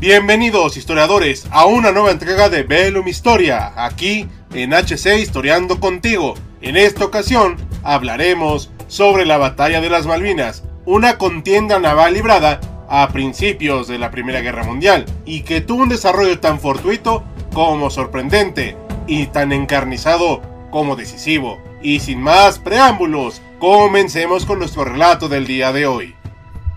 Bienvenidos historiadores a una nueva entrega de Velum Historia, aquí en HC Historiando contigo. En esta ocasión hablaremos sobre la Batalla de las Malvinas, una contienda naval librada a principios de la Primera Guerra Mundial y que tuvo un desarrollo tan fortuito como sorprendente y tan encarnizado como decisivo. Y sin más preámbulos, comencemos con nuestro relato del día de hoy.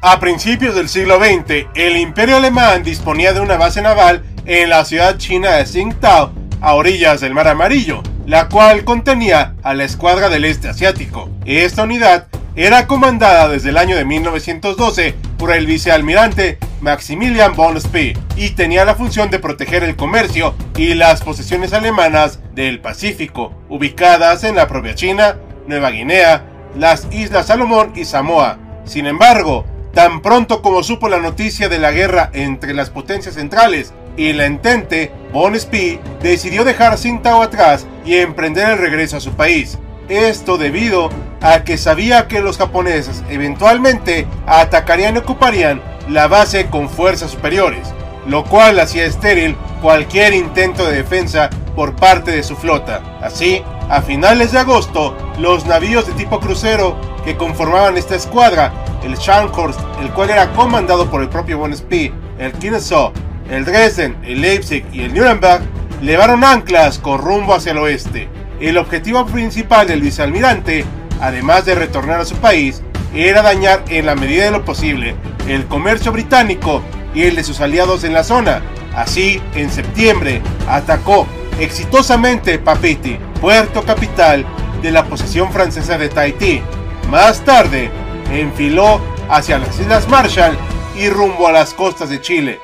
A principios del siglo XX, el Imperio Alemán disponía de una base naval en la ciudad china de Tsingtao, a orillas del Mar Amarillo, la cual contenía a la Escuadra del Este Asiático. Esta unidad era comandada desde el año de 1912 por el vicealmirante Maximilian von Spee y tenía la función de proteger el comercio y las posesiones alemanas del Pacífico, ubicadas en la propia China, Nueva Guinea, las Islas Salomón y Samoa. Sin embargo, Tan pronto como supo la noticia de la guerra entre las potencias centrales y la entente, Von Spee decidió dejar Tsingtao atrás y emprender el regreso a su país. Esto debido a que sabía que los japoneses eventualmente atacarían y ocuparían la base con fuerzas superiores, lo cual hacía estéril cualquier intento de defensa por parte de su flota. Así, a finales de agosto, los navíos de tipo crucero que conformaban esta escuadra el Scharnhorst, el cual era comandado por el propio von Spee, el Kinesow, el Dresden, el Leipzig y el Nuremberg, levaron anclas con rumbo hacia el oeste. El objetivo principal del vicealmirante, además de retornar a su país, era dañar en la medida de lo posible el comercio británico y el de sus aliados en la zona. Así, en septiembre, atacó exitosamente Papiti, puerto capital de la posesión francesa de Tahití. Más tarde, enfiló hacia las Islas Marshall y rumbo a las costas de Chile.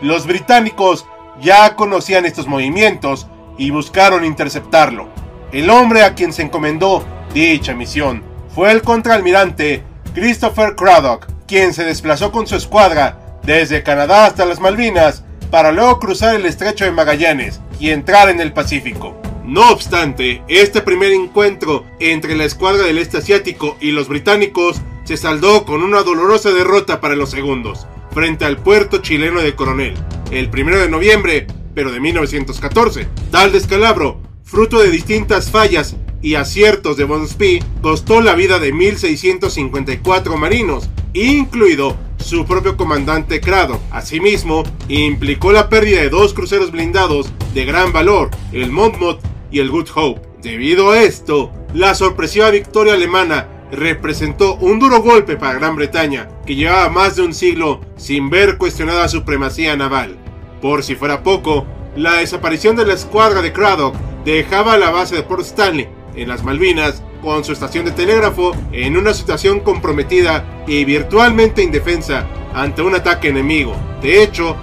Los británicos ya conocían estos movimientos y buscaron interceptarlo. El hombre a quien se encomendó dicha misión fue el contraalmirante Christopher Craddock, quien se desplazó con su escuadra desde Canadá hasta las Malvinas para luego cruzar el estrecho de Magallanes y entrar en el Pacífico. No obstante, este primer encuentro entre la escuadra del este asiático y los británicos se saldó con una dolorosa derrota para los segundos, frente al puerto chileno de Coronel, el 1 de noviembre, pero de 1914. Tal descalabro, fruto de distintas fallas y aciertos de Von Spee, costó la vida de 1.654 marinos, incluido su propio comandante Crado. Asimismo, implicó la pérdida de dos cruceros blindados de gran valor, el Monmouth y el Good Hope. Debido a esto, la sorpresiva victoria alemana representó un duro golpe para Gran Bretaña, que llevaba más de un siglo sin ver cuestionada supremacía naval. Por si fuera poco, la desaparición de la escuadra de Craddock dejaba la base de Port Stanley, en las Malvinas, con su estación de telégrafo en una situación comprometida y virtualmente indefensa ante un ataque enemigo. De hecho,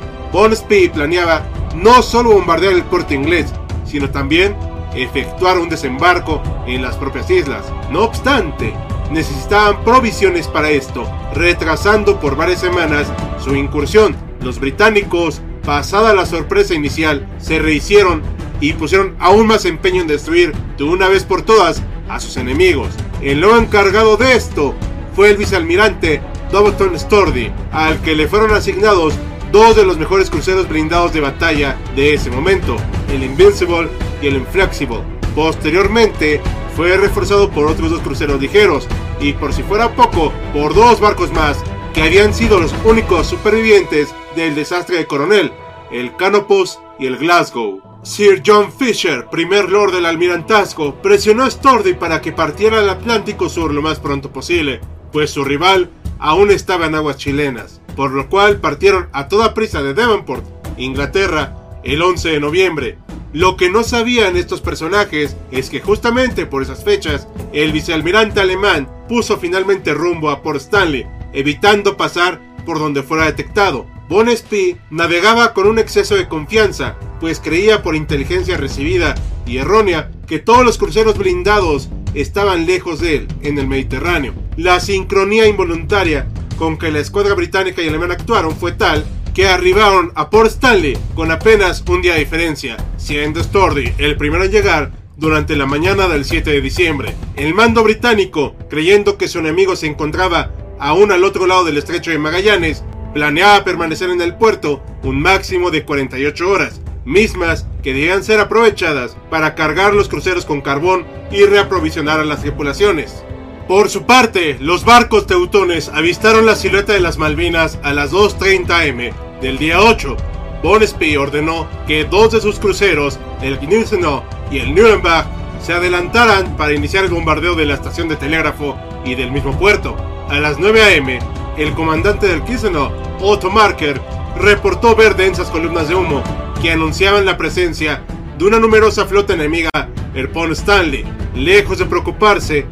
Spee planeaba no solo bombardear el puerto inglés, sino también efectuar un desembarco en las propias islas. No obstante, necesitaban provisiones para esto, retrasando por varias semanas su incursión. Los británicos, pasada la sorpresa inicial, se rehicieron y pusieron aún más empeño en destruir de una vez por todas a sus enemigos. El nuevo encargado de esto fue el vicealmirante Doverton Stordy, al que le fueron asignados dos de los mejores cruceros blindados de batalla de ese momento, el Invincible y el Inflexible. Posteriormente, fue reforzado por otros dos cruceros ligeros y por si fuera poco, por dos barcos más que habían sido los únicos supervivientes del desastre de Coronel, el Canopus y el Glasgow. Sir John Fisher, primer lord del almirantazgo, presionó a Stordy para que partiera al Atlántico Sur lo más pronto posible, pues su rival aún estaba en aguas chilenas, por lo cual partieron a toda prisa de Devonport, Inglaterra, el 11 de noviembre, lo que no sabían estos personajes es que justamente por esas fechas, el vicealmirante alemán puso finalmente rumbo a Port Stanley, evitando pasar por donde fuera detectado. Von Spee navegaba con un exceso de confianza, pues creía por inteligencia recibida y errónea que todos los cruceros blindados estaban lejos de él, en el Mediterráneo. La sincronía involuntaria con que la escuadra británica y alemana actuaron fue tal que arribaron a Port Stanley con apenas un día de diferencia, siendo Stordy el primero en llegar durante la mañana del 7 de diciembre. El mando británico, creyendo que su enemigo se encontraba aún al otro lado del estrecho de Magallanes, planeaba permanecer en el puerto un máximo de 48 horas, mismas que debían ser aprovechadas para cargar los cruceros con carbón y reaprovisionar a las tripulaciones. Por su parte, los barcos teutones avistaron la silueta de las Malvinas a las 2.30 am del día 8. Bonespy ordenó que dos de sus cruceros, el Gneisenau y el Nuremberg, se adelantaran para iniciar el bombardeo de la estación de telégrafo y del mismo puerto. A las 9 am, el comandante del Gneisenau, Otto Marker, reportó ver densas columnas de humo que anunciaban la presencia de una numerosa flota enemiga el Pont Stanley. Lejos de preocuparse,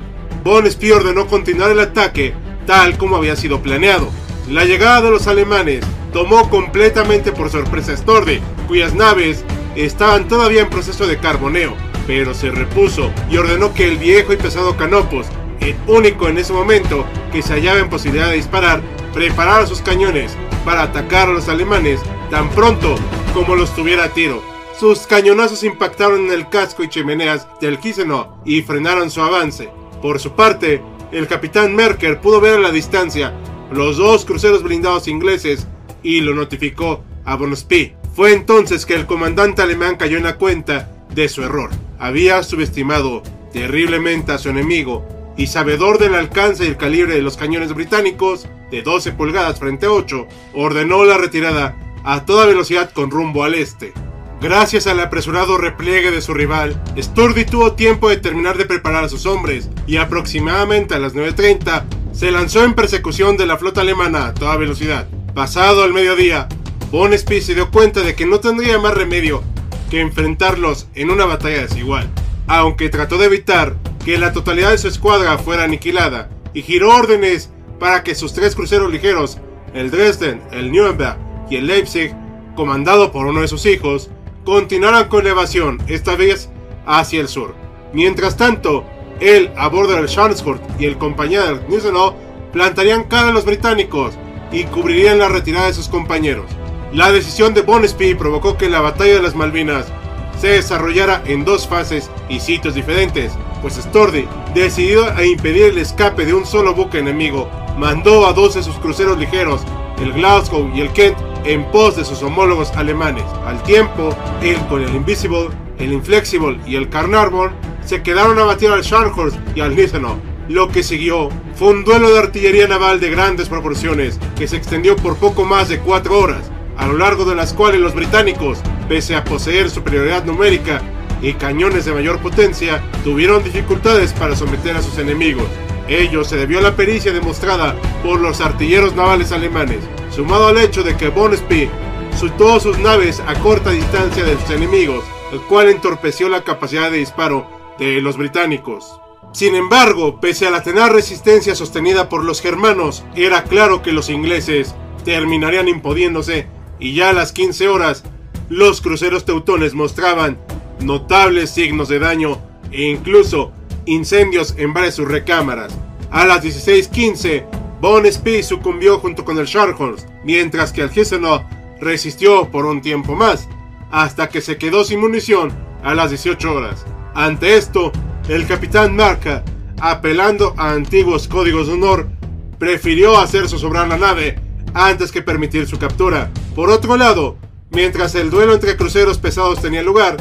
Bonespy ordenó continuar el ataque tal como había sido planeado. La llegada de los alemanes tomó completamente por sorpresa a Storde, cuyas naves estaban todavía en proceso de carboneo, pero se repuso y ordenó que el viejo y pesado Canopus, el único en ese momento que se hallaba en posibilidad de disparar, preparara sus cañones para atacar a los alemanes tan pronto como los tuviera a tiro. Sus cañonazos impactaron en el casco y chimeneas del Kiseno y frenaron su avance. Por su parte, el capitán Merker pudo ver a la distancia los dos cruceros blindados ingleses y lo notificó a Bonespy. Fue entonces que el comandante alemán cayó en la cuenta de su error. Había subestimado terriblemente a su enemigo y sabedor del alcance y el calibre de los cañones británicos de 12 pulgadas frente a 8, ordenó la retirada a toda velocidad con rumbo al este. Gracias al apresurado repliegue de su rival, Sturdy tuvo tiempo de terminar de preparar a sus hombres y aproximadamente a las 9.30 se lanzó en persecución de la flota alemana a toda velocidad. Pasado el mediodía, Bonespy se dio cuenta de que no tendría más remedio que enfrentarlos en una batalla desigual, aunque trató de evitar que la totalidad de su escuadra fuera aniquilada y giró órdenes para que sus tres cruceros ligeros, el Dresden, el Nuremberg y el Leipzig, comandado por uno de sus hijos, continuaran con la evasión, esta vez hacia el sur. Mientras tanto, él, a bordo del Scharnhorst y el compañero del Gneisenau plantarían cara a los británicos y cubrirían la retirada de sus compañeros. La decisión de Bonespy provocó que la batalla de las Malvinas se desarrollara en dos fases y sitios diferentes, pues Stordy, decidido a impedir el escape de un solo buque enemigo, mandó a dos de sus cruceros ligeros, el Glasgow y el Kent, en pos de sus homólogos alemanes. Al tiempo, él con el Invisible, el Inflexible y el Carnarvon se quedaron a batir al Scharnhorst y al Gneisenau. Lo que siguió fue un duelo de artillería naval de grandes proporciones que se extendió por poco más de cuatro horas, a lo largo de las cuales los británicos, pese a poseer superioridad numérica y cañones de mayor potencia, tuvieron dificultades para someter a sus enemigos. Ello se debió a la pericia demostrada por los artilleros navales alemanes, sumado al hecho de que Bonespy soltó sus naves a corta distancia de sus enemigos, el cual entorpeció la capacidad de disparo de los británicos. Sin embargo, pese a la tenaz resistencia sostenida por los germanos, era claro que los ingleses terminarían imponiéndose y ya a las 15 horas los cruceros teutones mostraban notables signos de daño e incluso incendios en varias sus recámaras. A las 16:15, Von Spee sucumbió junto con el Scharnhorst, mientras que el Gneisenau resistió por un tiempo más, hasta que se quedó sin munición a las 18 horas. Ante esto, el capitán Marca, apelando a antiguos códigos de honor, prefirió hacer zozobrar la nave antes que permitir su captura. Por otro lado, mientras el duelo entre cruceros pesados tenía lugar,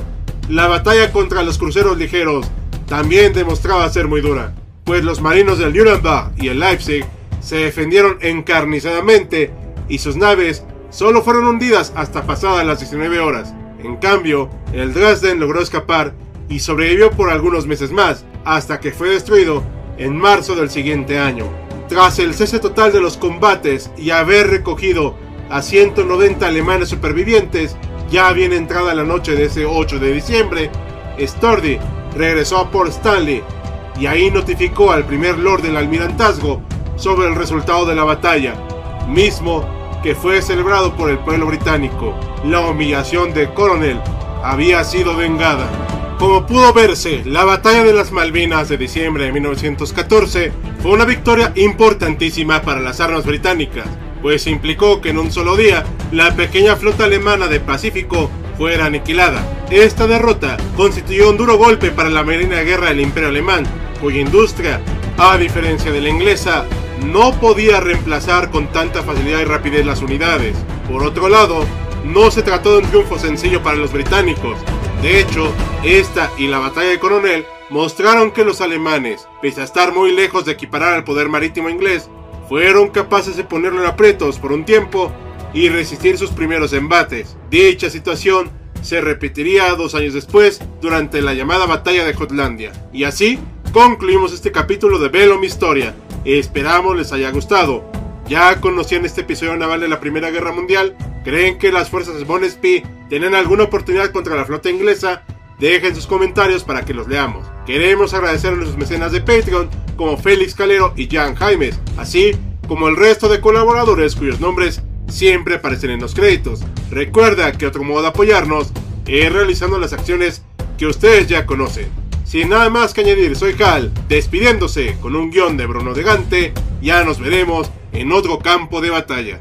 la batalla contra los cruceros ligeros también demostraba ser muy dura, pues los marinos del Nuremberg y el Leipzig se defendieron encarnizadamente y sus naves solo fueron hundidas hasta pasadas las 19 horas. En cambio, el Dresden logró escapar y sobrevivió por algunos meses más, hasta que fue destruido en marzo del siguiente año. Tras el cese total de los combates y haber recogido a 190 alemanes supervivientes, ya bien entrada la noche de ese 8 de diciembre, Stordy regresó a Port Stanley y ahí notificó al primer lord del almirantazgo sobre el resultado de la batalla, mismo que fue celebrado por el pueblo británico. La humillación de Coronel había sido vengada. Como pudo verse, la batalla de las Malvinas de diciembre de 1914 fue una victoria importantísima para las armas británicas, pues implicó que en un solo día la pequeña flota alemana del Pacífico fuera aniquilada. Esta derrota constituyó un duro golpe para la Marina de Guerra del Imperio Alemán, cuya industria, a diferencia de la inglesa, no podía reemplazar con tanta facilidad y rapidez las unidades. Por otro lado, no se trató de un triunfo sencillo para los británicos. De hecho, esta y la batalla de Coronel mostraron que los alemanes, pese a estar muy lejos de equiparar al poder marítimo inglés, fueron capaces de ponerlo en aprietos por un tiempo y resistir sus primeros embates. Dicha situación se repetiría dos años después durante la llamada batalla de Jutlandia. Y así concluimos este capítulo de Velo mi historia. Esperamos les haya gustado. ¿Ya conocían este episodio naval de la Primera Guerra Mundial? ¿Creen que las fuerzas de Bonespy tienen alguna oportunidad contra la flota inglesa? Dejen sus comentarios para que los leamos. Queremos agradecer a nuestros mecenas de Patreon como Félix Calero y Jan Jaimes, así como el resto de colaboradores cuyos nombres siempre aparecen en los créditos. Recuerda que otro modo de apoyarnos es realizando las acciones que ustedes ya conocen. Sin nada más que añadir, soy Cal, despidiéndose con un guion de Bruno de Gante, ya nos veremos en otro campo de batalla.